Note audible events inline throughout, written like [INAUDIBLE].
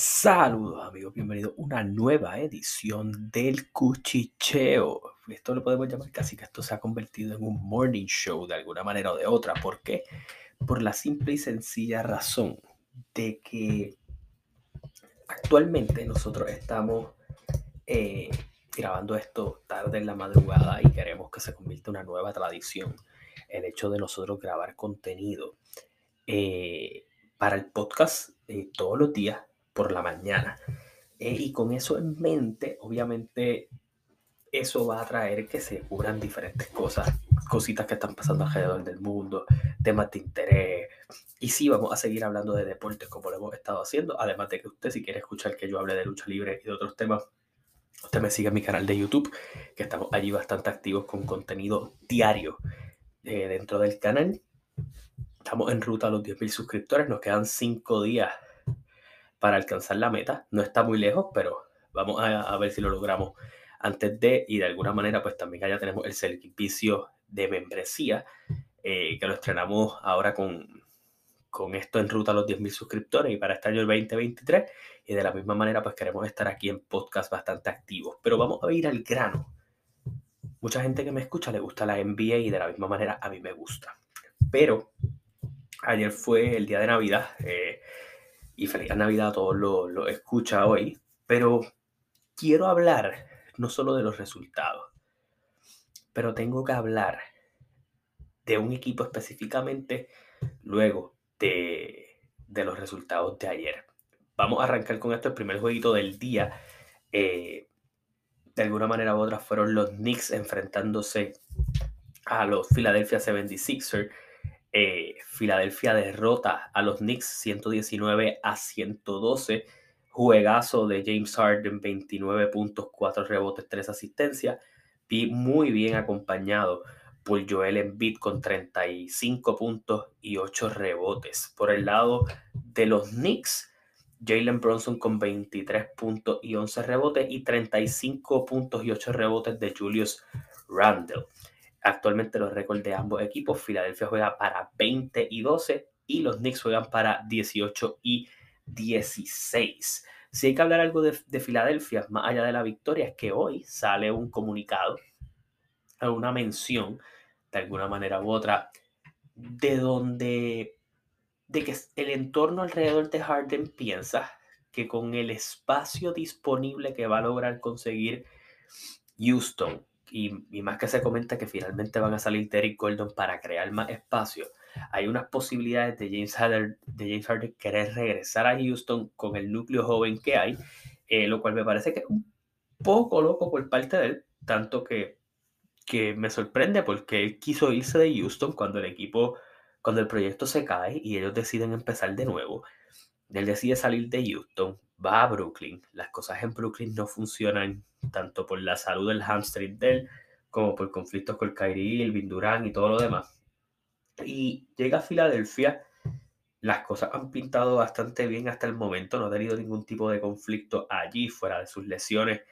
Saludos amigos, bienvenidos a una nueva edición del Cuchicheo. Esto lo podemos llamar casi que esto se ha convertido en un morning show de alguna manera o de otra. ¿Por qué? Por la simple y sencilla razón de que actualmente nosotros estamos eh, grabando esto tarde en la madrugada y queremos que se convierta en una nueva tradición. El hecho de nosotros grabar contenido eh, para el podcast eh, todos los días por la mañana. Eh, y con eso en mente, obviamente, eso va a traer que se cubran diferentes cosas, cositas que están pasando alrededor del mundo, temas de interés. Y sí, vamos a seguir hablando de deportes como lo hemos estado haciendo. Además de que usted, si quiere escuchar que yo hable de lucha libre y de otros temas, usted me sigue en mi canal de YouTube, que estamos allí bastante activos con contenido diario eh, dentro del canal. Estamos en ruta a los 10.000 suscriptores, nos quedan 5 días para alcanzar la meta. No está muy lejos, pero vamos a, ver si lo logramos antes de, y de alguna manera, pues también allá tenemos el servicio de membresía, eh, que lo estrenamos ahora con, con esto en ruta a los 10.000 suscriptores y para este año el 2023. Y de la misma manera, pues queremos estar aquí en podcast bastante activos. Pero vamos a ir al grano. Mucha gente que me escucha le gusta la NBA y de la misma manera a mí me gusta. Pero ayer fue el día de Navidad. Eh, y feliz Navidad a todos los lo escucha hoy, pero quiero hablar no solo de los resultados, pero tengo que hablar de un equipo específicamente luego de, de los resultados de ayer. Vamos a arrancar con esto, el primer jueguito del día. Eh, de alguna manera u otra fueron los Knicks enfrentándose a los Philadelphia 76ers eh, Filadelfia derrota a los Knicks 119 a 112. Juegazo de James Harden, 29 puntos, 4 rebotes, 3 asistencias. Y muy bien acompañado por Joel Embiid con 35 puntos y 8 rebotes. Por el lado de los Knicks, Jalen Bronson con 23 puntos y 11 rebotes y 35 puntos y 8 rebotes de Julius Randle. Actualmente los récords de ambos equipos, Filadelfia juega para 20 y 12 y los Knicks juegan para 18 y 16. Si hay que hablar algo de, Filadelfia, más allá de la victoria, es que hoy sale un comunicado, una mención, de alguna manera u otra, de donde de que el entorno alrededor de Harden piensa que con el espacio disponible que va a lograr conseguir Houston y, más que se comenta que finalmente van a salir Derek Gordon para crear más espacio, hay unas posibilidades de James Harden, de James Harden querer regresar a Houston con el núcleo joven que hay, eh, lo cual me parece que es un poco loco por parte de él, tanto que, que me sorprende porque él quiso irse de Houston cuando el equipo, cuando el proyecto se cae y ellos deciden empezar de nuevo. Él decide salir de Houston, va a Brooklyn. Las cosas en Brooklyn no funcionan tanto por la salud del hamstring de él como por conflictos con Kyrie, el Durant y todo lo demás. Y llega a Filadelfia, las cosas han pintado bastante bien hasta el momento, no ha tenido ningún tipo de conflicto allí fuera de sus lesiones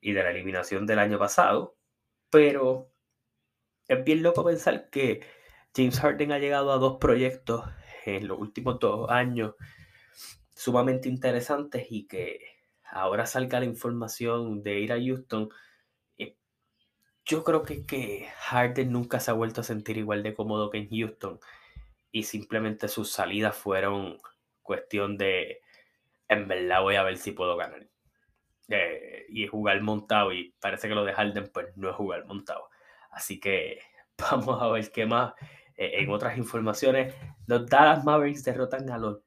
y de la eliminación del año pasado, pero es bien loco pensar que James Harden ha llegado a dos proyectos en los últimos dos años sumamente interesantes y que ahora salga la información de ir a Houston. Eh, yo creo que, que Harden nunca se ha vuelto a sentir igual de cómodo que en Houston y simplemente sus salidas fueron cuestión de en verdad voy a ver si puedo ganar. Eh, y jugar montado y parece que lo de Harden pues no es jugar montado. Así que [LAUGHS] vamos a ver qué más. Eh, en otras informaciones, los Dallas Mavericks derrotan a los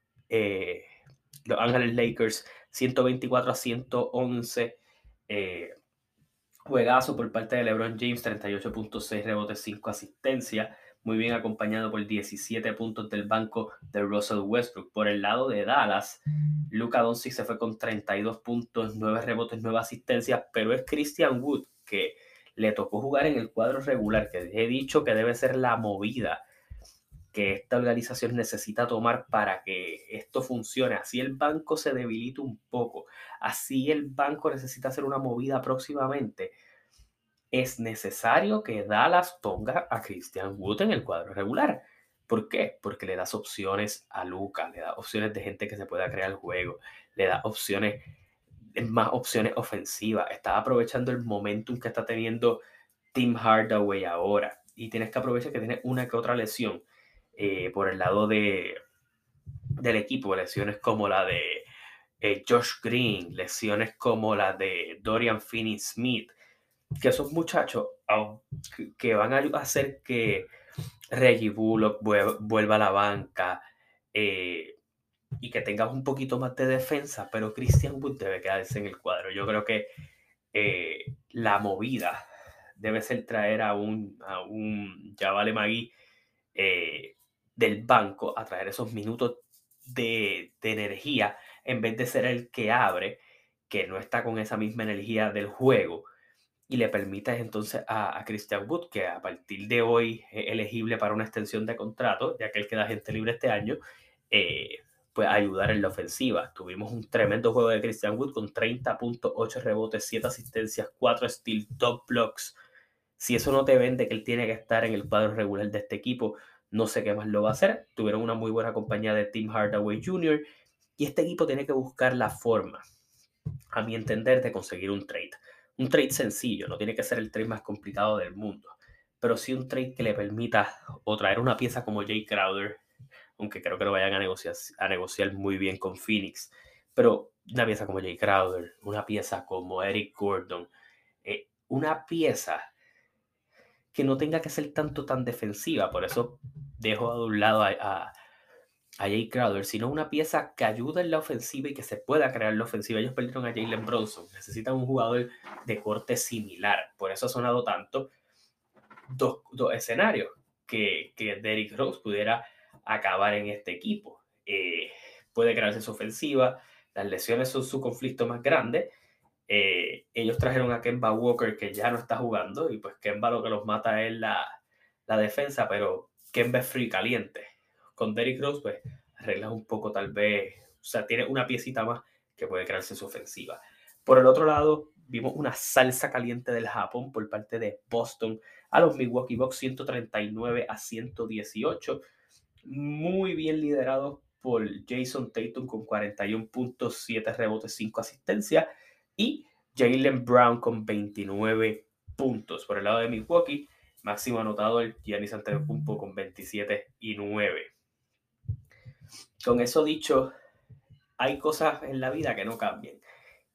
los Ángeles Lakers 124 a 111. Eh, juegazo por parte de LeBron James, 38.6 rebotes, 5 asistencias. Muy bien acompañado por 17 puntos del banco de Russell Westbrook. Por el lado de Dallas, Luca Doncic se fue con 32 puntos, 9 rebotes, 9 asistencias, pero es Christian Wood que le tocó jugar en el cuadro regular, que he dicho que debe ser la movida que esta organización necesita tomar para que esto funcione. Así el banco se debilita un poco, así el banco necesita hacer una movida próximamente. Es necesario que Dallas ponga a Christian Wood en el cuadro regular, ¿Por qué? Porque le das opciones a Luca, le das opciones de gente que se pueda crear el juego, le das opciones, más opciones ofensivas. Estás aprovechando el momentum que está teniendo Tim Hardaway ahora. Y tienes que aprovechar que tiene una que otra lesión eh, por el lado de, del equipo. Lesiones como la de eh, Josh Green, lesiones como la de Dorian Finney-Smith, que son muchachos que van a hacer que Reggie Bullock vuelva a la banca eh, y que tengas un poquito más de defensa, pero Christian Wood debe quedarse en el cuadro. Yo creo que la movida debe ser traer a un, a un Javale Magui del banco a traer esos minutos de, energía en vez de ser el que abre, que no está con esa misma energía del juego y le permitas entonces a, Christian Wood, que a partir de hoy es elegible para una extensión de contrato, ya que él queda gente libre este año, eh, pues ayudar en la ofensiva. Tuvimos un tremendo juego de Christian Wood con 30.8 rebotes, 7 asistencias, 4 steals, 2 blocks. Si eso no te vende que él tiene que estar en el cuadro regular de este equipo, no sé qué más lo va a hacer. Tuvieron una muy buena compañía de Tim Hardaway Jr. Y este equipo tiene que buscar la forma, a mi entender, de conseguir un trade un trade sencillo, no tiene que ser el trade más complicado del mundo, pero sí un trade que le permita o traer una pieza como Jay Crowder, aunque creo que lo vayan a negociar, a negociar muy bien con Phoenix, pero una pieza como Jay Crowder, una pieza como Eric Gordon, eh, una pieza que no tenga que ser tanto tan defensiva, por eso dejo a un lado a a Jay Crowder, sino una pieza que ayuda en la ofensiva y que se pueda crear la ofensiva. Ellos perdieron a Jalen Bronson. Necesitan un jugador de corte similar. Por eso ha sonado tanto dos, escenarios que, que Derrick Rose pudiera acabar en este equipo. Eh, puede crearse su ofensiva. Las lesiones son su conflicto más grande. Eh, ellos trajeron a Kemba Walker que ya no está jugando y pues Kemba lo que los mata es la, la defensa, pero Kemba es free caliente. Con Derrick Rose, pues arreglas un poco tal vez, o sea, tiene una piecita más que puede crearse su ofensiva. Por el otro lado, vimos una salsa caliente del Japón por parte de Boston a los Milwaukee Bucks 139 a 118, muy bien liderados por Jason Tatum con 41 puntos, 7 rebotes, 5 asistencias y Jalen Brown con 29 puntos. Por el lado de Milwaukee, máximo anotador Giannis Antetokounmpo con 27 y 9 con eso dicho, hay cosas en la vida que no cambian.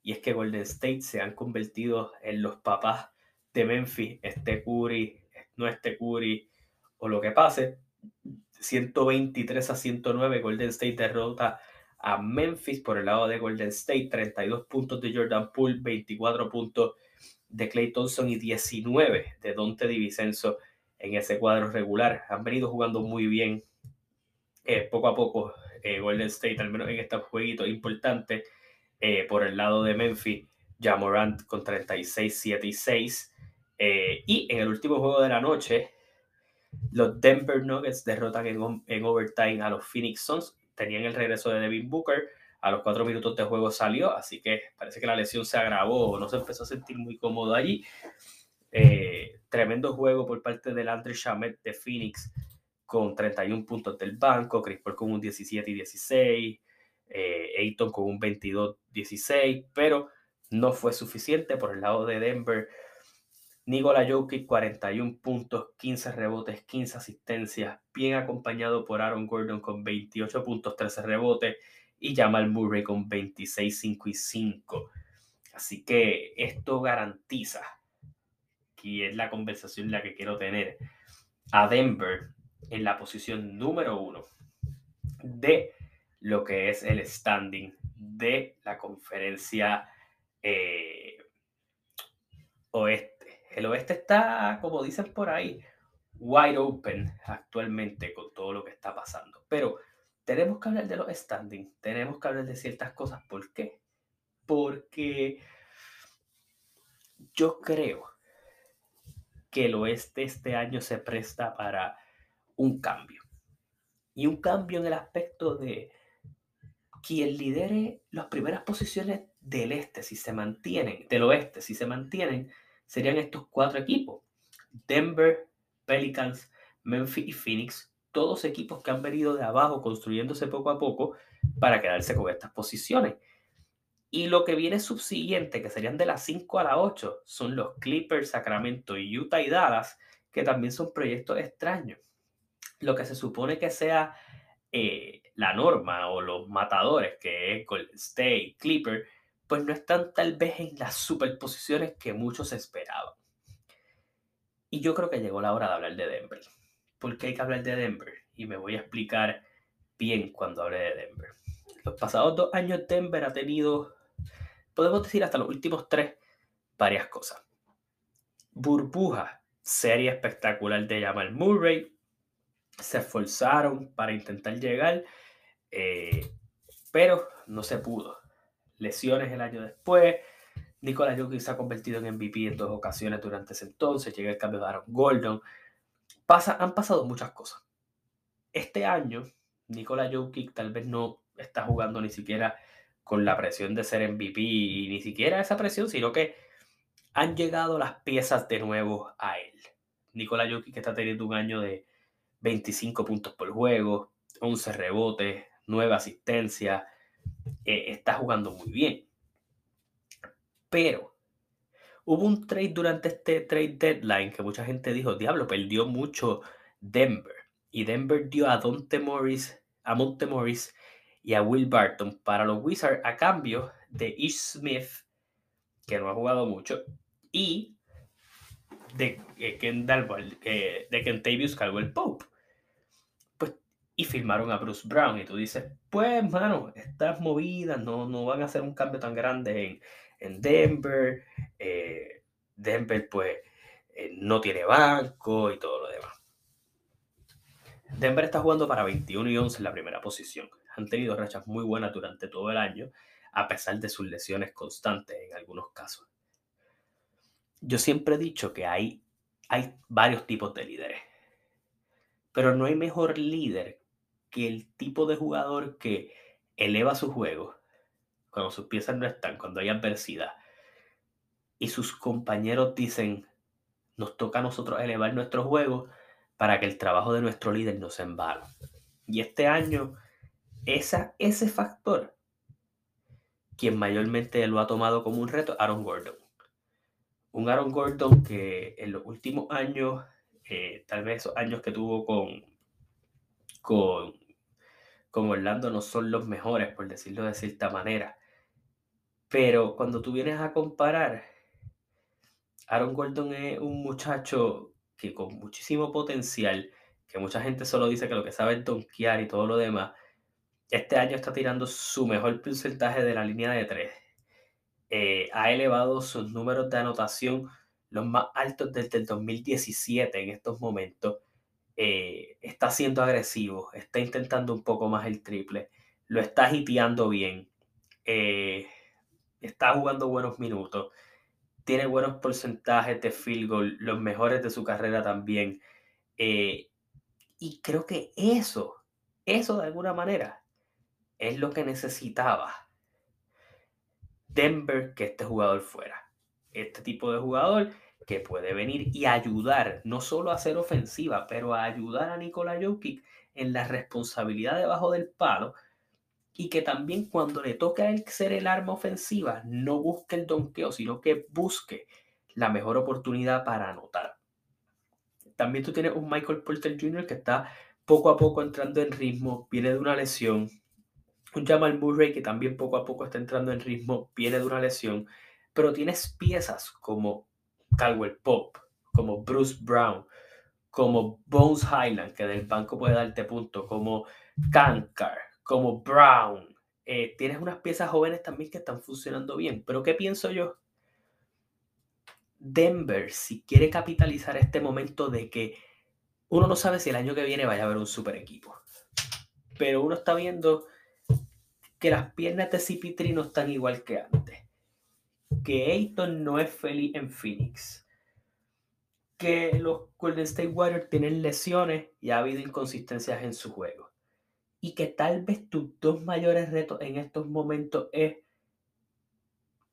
Y es que Golden State se han convertido en los papás de Memphis, este Curry, no este Curry, o lo que pase. 123 a 109, Golden State derrota a Memphis por el lado de Golden State, 32 puntos de Jordan Poole, 24 puntos de Clay Thompson y 19 de Dante DiVincenzo en ese cuadro regular. Han venido jugando muy bien eh, poco a poco eh, Golden State, al menos en este jueguito importante, eh, por el lado de Memphis, Jamorant con 36, 7 y 6. y en el último juego de la noche, los Denver Nuggets derrotan en, overtime a los Phoenix Suns. Tenían el regreso de Devin Booker. A los cuatro minutos de juego salió, así que parece que la lesión se agravó, no se empezó a sentir muy cómodo allí. tremendo juego por parte del Andre Shamet de Phoenix, con 31 puntos del banco, Chris Paul con un 17 y 16, eh, Ayton con un 22-16, pero no fue suficiente por el lado de Denver. Nikola Jokic 41 puntos, 15 rebotes, 15 asistencias, bien acompañado por Aaron Gordon con 28 puntos, 13 rebotes y Jamal Murray con 26, 5 y 5. Así que esto garantiza, y es la conversación la que quiero tener, a Denver en la posición número uno de lo que es el standing de la conferencia eh, oeste. El oeste está, como dicen por ahí, wide open actualmente con todo lo que está pasando. Pero tenemos que hablar de los standings, tenemos que hablar de ciertas cosas. ¿Por qué? Porque yo creo que el oeste este año se presta para un cambio. Y un cambio en el aspecto de quien lidere las primeras posiciones del este, si se mantienen, del oeste, si se mantienen, serían estos cuatro equipos. Denver, Pelicans, Memphis y Phoenix, todos equipos que han venido de abajo construyéndose poco a poco para quedarse con estas posiciones. Y lo que viene subsiguiente, que serían de las 5 a las 8, son los Clippers, Sacramento Utah y Dallas, que también son proyectos extraños. Lo que se supone que sea eh, la norma o los matadores, que es Golden State, Clipper, pues no están tal vez en las superposiciones que muchos esperaban. Y yo creo que llegó la hora de hablar de Denver. ¿Por qué hay que hablar de Denver? Y me voy a explicar bien cuando hable de Denver. Los pasados dos años Denver ha tenido, podemos decir hasta los últimos tres, varias cosas. Burbuja, serie espectacular de Jamal Murray. Se esforzaron para intentar llegar, eh, pero no se pudo. Lesiones el año después. Nikola Jokic se ha convertido en MVP en dos ocasiones durante ese entonces. Llega el cambio de Aaron Gordon. Pasa, han pasado muchas cosas. Este año, Nikola Jokic tal vez no está jugando ni siquiera con la presión de ser MVP y ni siquiera esa presión, sino que han llegado las piezas de nuevo a él. Nikola Jokic está teniendo un año de 25 puntos por juego, 11 rebotes, 9 asistencias, eh, está jugando muy bien. Pero hubo un trade durante este trade deadline que mucha gente dijo, diablo, perdió mucho Denver. Y Denver dio a Dante Morris, a Monte Morris y a Will Barton para los Wizards a cambio de Ish Smith, que no ha jugado mucho, y de eh, Kendall, eh, de Kentavious Caldwell Pope. Y firmaron a Bruce Brown. Y tú dices, pues, mano, estas movidas no, no van a hacer un cambio tan grande en, en Denver. Eh, Denver, pues, no tiene banco y todo lo demás. Denver está jugando para 21 y 11 en la primera posición han tenido rachas muy buenas durante todo el año, a pesar de sus lesiones constantes en algunos casos. Yo siempre he dicho que hay, hay varios tipos de líderes, pero no hay mejor líder que el tipo de jugador que eleva su juego cuando sus piezas no están, cuando hay adversidad, y sus compañeros dicen, nos toca a nosotros elevar nuestro juego para que el trabajo de nuestro líder no se embala. Y este año esa, ese factor, quien mayormente lo ha tomado como un reto, Aaron Gordon. Un Aaron Gordon que en los últimos años, eh, tal vez esos años que tuvo con, con, con Orlando no son los mejores, por decirlo de cierta manera. Pero cuando tú vienes a comparar, Aaron Gordon es un muchacho que con muchísimo potencial, que mucha gente solo dice que lo que sabe es donkear y todo lo demás, este año está tirando su mejor porcentaje de la línea de tres. Eh, ha elevado sus números de anotación los más altos desde el 2017 en estos momentos. Eh, está siendo agresivo, está intentando un poco más el triple, lo está hiteando bien, eh, está jugando buenos minutos, tiene buenos porcentajes de field goal, los mejores de su carrera también. y creo que eso, eso de alguna manera es lo que necesitaba Denver que este jugador fuera. Este tipo de jugador que puede venir y ayudar, no solo a hacer ofensiva, pero a ayudar a Nikola Jokic en la responsabilidad debajo del palo y que también cuando le toque a él ser el arma ofensiva, no busque el donqueo, sino que busque la mejor oportunidad para anotar. También tú tienes un Michael Porter Jr. que está poco a poco entrando en ritmo, viene de una lesión, un Jamal Murray que también poco a poco está entrando en ritmo, viene de una lesión, pero tienes piezas como Caldwell Pop, como Bruce Brown, como Bones Highland, que del banco puede darte punto, como Kankar, como Brown. Eh, tienes unas piezas jóvenes también que están funcionando bien. Pero ¿qué pienso yo? Denver, si quiere capitalizar este momento de que uno no sabe si el año que viene vaya a haber un super equipo, pero uno está viendo que las piernas de CP3 no están igual que antes. Que Ayton no es feliz en Phoenix. Que los Golden State Warriors tienen lesiones y ha habido inconsistencias en su juego. Y que tal vez tus dos mayores retos en estos momentos es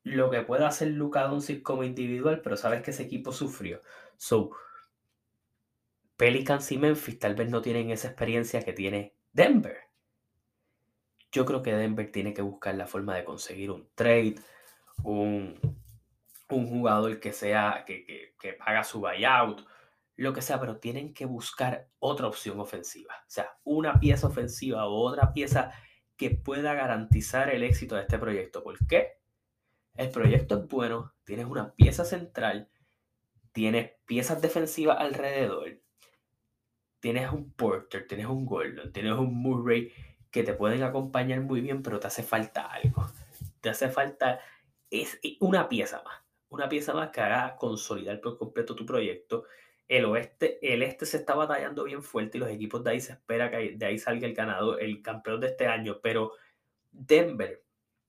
lo que pueda hacer Luka Doncic como individual, pero sabes que ese equipo sufrió. So, Pelicans y Memphis tal vez no tienen esa experiencia que tiene Denver. Yo creo que Denver tiene que buscar la forma de conseguir un trade, un, jugador que sea, que, que, que paga su buyout, lo que sea, pero tienen que buscar otra opción ofensiva. O sea, una pieza ofensiva o otra pieza que pueda garantizar el éxito de este proyecto. ¿Por qué? El proyecto es bueno, tienes una pieza central, tienes piezas defensivas alrededor, tienes un Porter, tienes un Gordon, tienes un Murray que te pueden acompañar muy bien, pero te hace falta algo. Te hace falta es una pieza más, una pieza más que haga consolidar por completo tu proyecto. El oeste, el este se está batallando bien fuerte y los equipos de ahí se espera que de ahí salga el ganador, el campeón de este año, pero Denver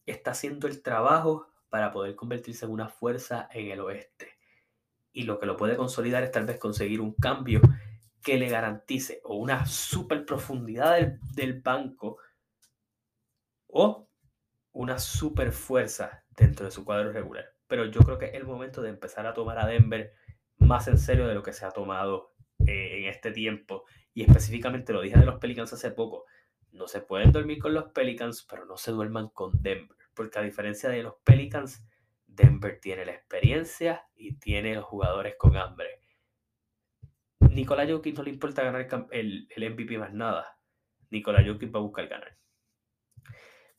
está haciendo el trabajo para poder convertirse en una fuerza en el oeste. Y lo que lo puede consolidar es tal vez conseguir un cambio que le garantice o una super profundidad del, del banco o una super fuerza dentro de su cuadro regular. Pero yo creo que es el momento de empezar a tomar a Denver más en serio de lo que se ha tomado eh, en este tiempo. Y específicamente lo dije de los Pelicans hace poco. No se pueden dormir con los Pelicans, pero no se duerman con Denver porque a diferencia de los Pelicans, Denver tiene la experiencia y tiene los jugadores con hambre. Nikola Jokic no le importa ganar el, MVP más nada. Nikola Jokic va a buscar ganar.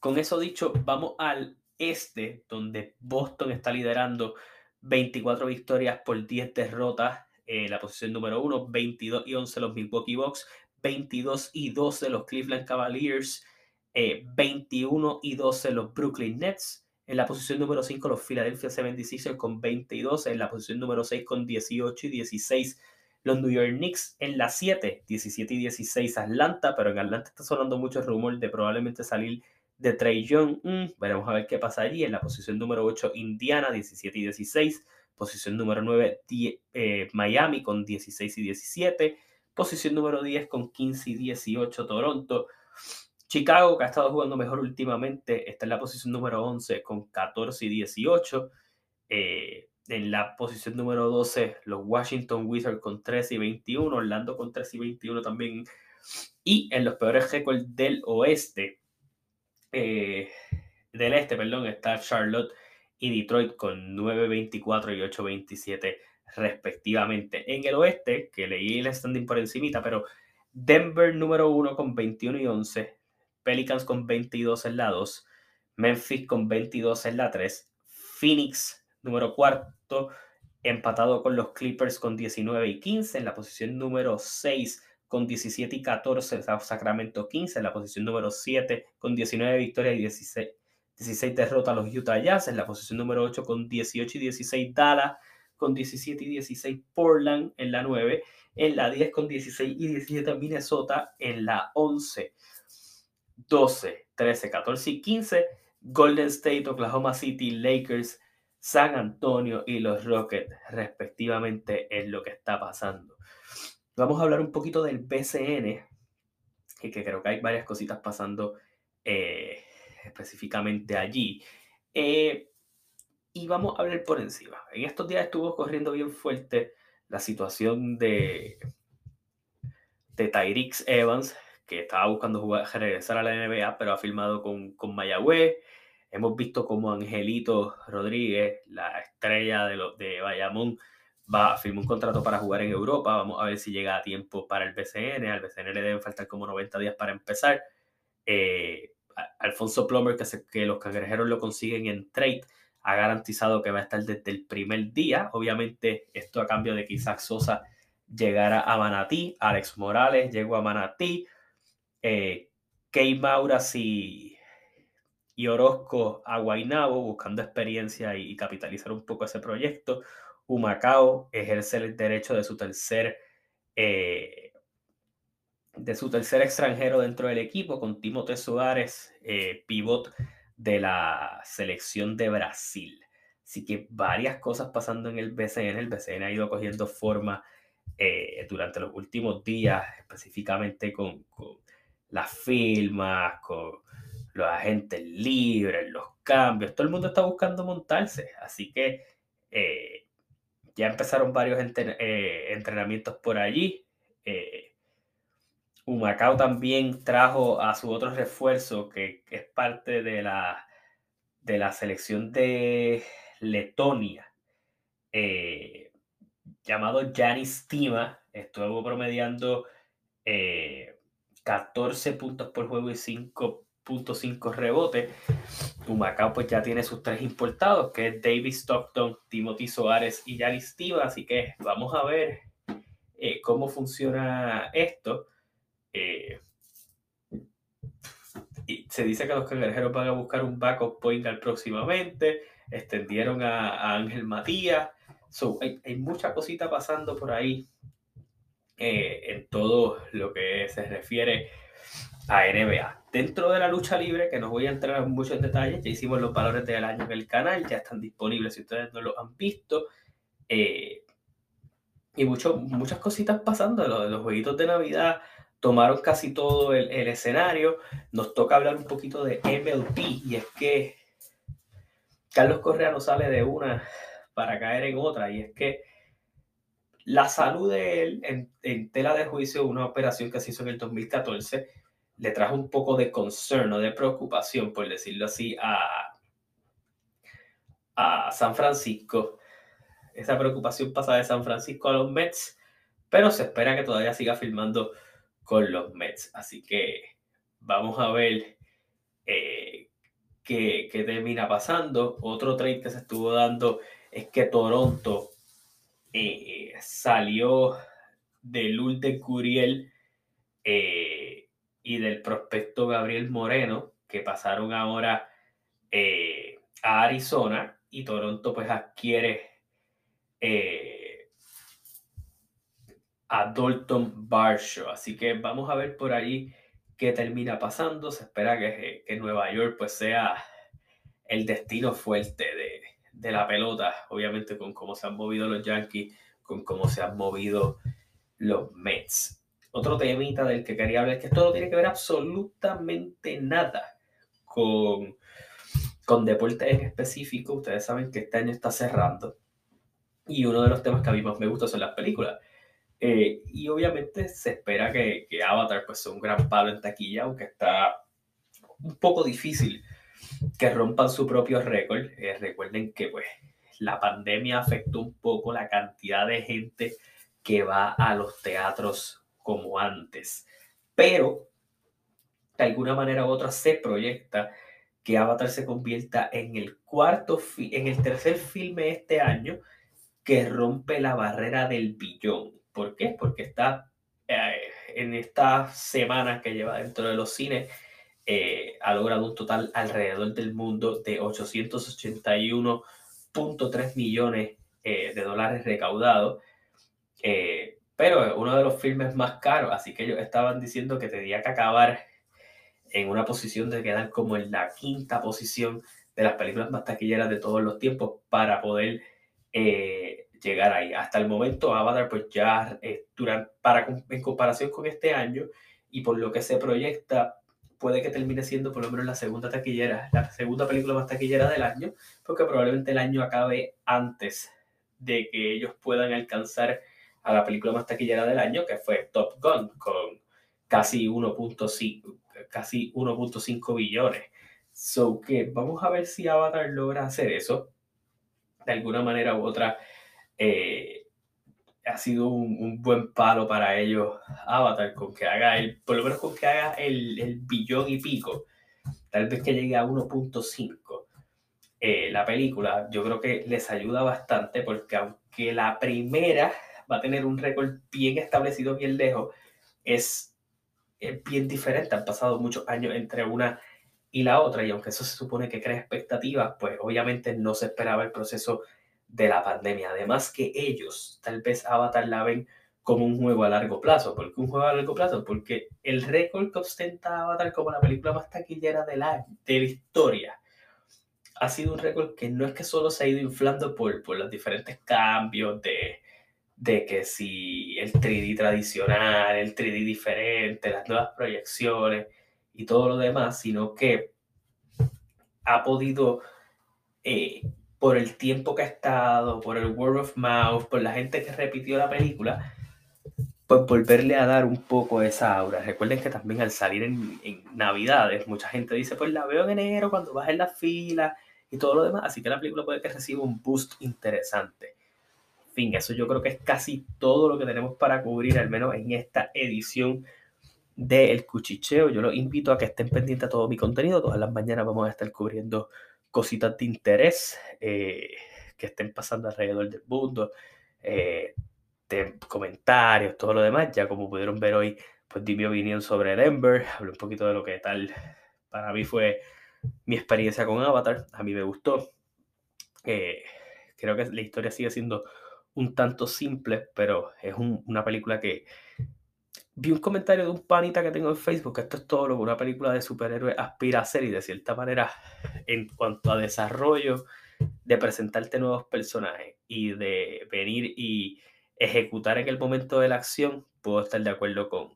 Con eso dicho, vamos al este, donde Boston está liderando 24 victorias por 10 derrotas. en la posición número 1, 22 y 11 los Milwaukee Bucks, 22 y 12 los Cleveland Cavaliers, 21 eh, y 12 los Brooklyn Nets. En la posición número 5 los Philadelphia 76ers con 22. En la posición número 6 con 18 y 16 los New York Knicks. En la 7, 17 y 16 Atlanta. Pero en Atlanta está sonando mucho rumor de probablemente salir de Trey Young. Mm, veremos a ver qué pasa allí. En la posición número 8 Indiana 17 y 16. Posición número 9 eh, Miami con 16 y 17. Posición número 10 con 15 y 18 Toronto. Chicago, que ha estado jugando mejor últimamente, está en la posición número 11 con 14 y 18. Eh, en la posición número 12, los Washington Wizards con 13 y 21. Orlando con 13 y 21 también. Y en los peores récords del oeste, eh, del este, perdón, está Charlotte y Detroit con 9, 24 y 8, 27 respectivamente. En el oeste, que leí el standing por encimita, pero Denver número 1 con 21 y 11, Pelicans con 22 en la 2, Memphis con 22 en la 3, Phoenix número 4 empatado con los Clippers con 19 y 15 en la posición número 6 con 17 y 14 Sacramento 15 en la posición número 7 con 19 victorias y 16, 16 derrotas los Utah Jazz en la posición número 8 con 18 y 16 Dallas con 17 y 16 Portland en la 9 en la 10 con 16 y 17 Minnesota en la 11 12, 13, 14 y 15, Golden State, Oklahoma City, Lakers, San Antonio y los Rockets, respectivamente, es lo que está pasando. Vamos a hablar un poquito del BCN, que, que creo que hay varias cositas pasando eh, específicamente allí. Eh, y vamos a hablar por encima. En estos días estuvo corriendo bien fuerte la situación de, de Tyrix Evans, que estaba buscando regresar a la NBA, pero ha firmado con, con Mayagüez. Hemos visto como Angelito Rodríguez, la estrella de, los de Bayamón, va a firmar un contrato para jugar en Europa. Vamos a ver si llega a tiempo para el BCN. Al BCN le deben faltar como 90 días para empezar. Eh, Alfonso Plomer, que, que los cangrejeros lo consiguen en trade, ha garantizado que va a estar desde el primer día. Obviamente, esto a cambio de que Isaac Sosa llegara a Manatí. Alex Morales llegó a Manatí eh, Key Mauras y, y Orozco a Guaynabo buscando experiencia y, capitalizar un poco ese proyecto. Humacao ejerce el derecho de su tercer eh, de su tercer extranjero dentro del equipo con Timote Suárez, eh, pivot de la selección de Brasil. Así que varias cosas pasando en el BCN. El BCN ha ido cogiendo forma eh, durante los últimos días, específicamente con, las firmas, con los agentes libres, los cambios, todo el mundo está buscando montarse, así que eh, ya empezaron varios eh, entrenamientos por allí. Eh, Humacao también trajo a su otro refuerzo, que, es parte de la, de la selección de Letonia, eh, llamado Janis Tima. Estuvo promediando 14 puntos por juego y 5.5 rebotes. Humacao pues ya tiene sus tres importados, que es David Stockton, Timothy Soares y Yanis Tiva. Así que vamos a ver eh, cómo funciona esto. Eh, y se dice que los cangrejeros van a buscar un backup point al próximamente. Extendieron a, Ángel Matías. hay, hay, mucha cosita pasando por ahí eh, en todo lo que se refiere a NBA. Dentro de la lucha libre, que no voy a entrar en muchos detalles, ya hicimos los valores del año en el canal, ya están disponibles si ustedes no lo han visto. Eh, y mucho, muchas cositas pasando, los, los jueguitos de Navidad tomaron casi todo el, escenario. Nos toca hablar un poquito de MLP y es que Carlos Correa no sale de una para caer en otra y es que la salud de él en, tela de juicio, una operación que se hizo en el 2014, le trajo un poco de concern o de preocupación, por decirlo así, a, a San Francisco. Esa preocupación pasa de San Francisco a los Mets, pero se espera que todavía siga filmando con los Mets. Así que vamos a ver eh, qué, qué termina pasando. Otro trade que se estuvo dando es que Toronto eh, salió de Lourdes Curiel eh, y del prospecto Gabriel Moreno, que pasaron ahora eh, a Arizona y Toronto pues adquiere a Dalton Barshaw. Así que vamos a ver por ahí qué termina pasando. Se espera que, que Nueva York pues sea el destino fuerte de, de la pelota, obviamente con cómo se han movido los Yankees, con cómo se han movido los Mets. Otro temita del que quería hablar es que esto no tiene que ver absolutamente nada con, con deporte en específico. Ustedes saben que este año está cerrando y uno de los temas que a mí más me gusta son las películas. Eh, y obviamente se espera que, que Avatar pues, sea un gran palo en taquilla, aunque está un poco difícil que rompan su propio récord. Eh, recuerden que pues la pandemia afectó un poco la cantidad de gente que va a los teatros como antes. Pero de alguna manera u otra se proyecta que Avatar se convierta en el cuarto, en el tercer filme este año que rompe la barrera del billón. ¿Por qué? Porque está eh, en esta semana que lleva dentro de los cines eh, ha logrado un total alrededor del mundo de 881.3 millones eh, de dólares recaudados. Eh, pero uno de los filmes más caros, así que ellos estaban diciendo que tenía que acabar en una posición de quedar como en la quinta posición de las películas más taquilleras de todos los tiempos para poder llegar ahí. Hasta el momento Avatar pues ya durante, para, en comparación con este año y por lo que se proyecta puede que termine siendo por lo menos la segunda taquillera, la segunda película más taquillera del año, porque probablemente el año acabe antes de que ellos puedan alcanzar a la película más taquillera del año, que fue Top Gun, con casi 1.5 casi 1.5 billones. So que vamos a ver si Avatar logra hacer eso de alguna manera u otra. Eh, ha sido un, buen palo para ellos Avatar, con que haga el, por lo menos con que haga el, el billón y pico, tal vez que llegue a 1.5 eh, la película, yo creo que les ayuda bastante porque aunque la primera va a tener un récord bien establecido bien lejos, es, es bien diferente, han pasado muchos años entre una y la otra y aunque eso se supone que crea expectativas, pues obviamente no se esperaba el proceso de la pandemia. Además que ellos tal vez Avatar la ven como un juego a largo plazo. ¿Por qué un juego a largo plazo? Porque el récord que ostenta Avatar como la película más taquillera de la, de la historia ha sido un récord que no es que solo se ha ido inflando por, por los diferentes cambios de, de que si el 3D tradicional, el 3D diferente, las nuevas proyecciones y todo lo demás, sino que ha podido eh, por el tiempo que ha estado, por el word of mouth, por la gente que repitió la película, pues volverle a dar un poco esa aura. Recuerden que también al salir en, Navidades, mucha gente dice, pues la veo en enero cuando vas en la fila y todo lo demás, así que la película puede que reciba un boost interesante. Fin, eso yo creo que es casi todo lo que tenemos para cubrir, al menos en esta edición de Cuchicheo. Yo los invito a que estén pendientes a todo mi contenido. Todas las mañanas vamos a estar cubriendo cositas de interés eh, que estén pasando alrededor del mundo. Eh, comentarios, todo lo demás. Ya como pudieron ver hoy, pues di mi opinión sobre Denver, hablé un poquito de lo que tal para mí fue mi experiencia con Avatar, a mí me gustó. Eh, creo que la historia sigue siendo un tanto simple, pero es una película que vi un comentario de un panita que tengo en Facebook, que esto es todo lo que una película de superhéroes aspira a ser y de cierta manera en cuanto a desarrollo, de presentarte nuevos personajes y de venir y ejecutar en el momento de la acción, puedo estar de acuerdo con,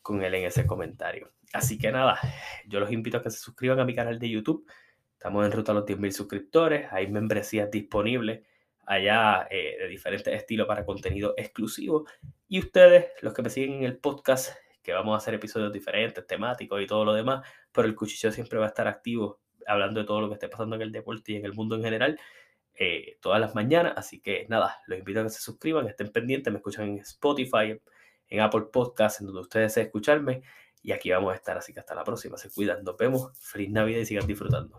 con él en ese comentario. Así que nada, yo los invito a que se suscriban a mi canal de YouTube. Estamos en ruta a los 10.000 suscriptores. Hay membresías disponibles allá eh, de diferentes estilos para contenido exclusivo. Y ustedes, los que me siguen en el podcast, que vamos a hacer episodios diferentes, temáticos y todo lo demás, pero el cuchillo siempre va a estar activo hablando de todo lo que esté pasando en el deporte y en el mundo en general. Eh, todas las mañanas. Así que nada, los invito a que se suscriban, estén pendientes, me escuchan en Spotify, en Apple Podcasts, en donde ustedes deseen escucharme. Y aquí vamos a estar, así que hasta la próxima. Se cuidan, nos vemos. Feliz Navidad y sigan disfrutando.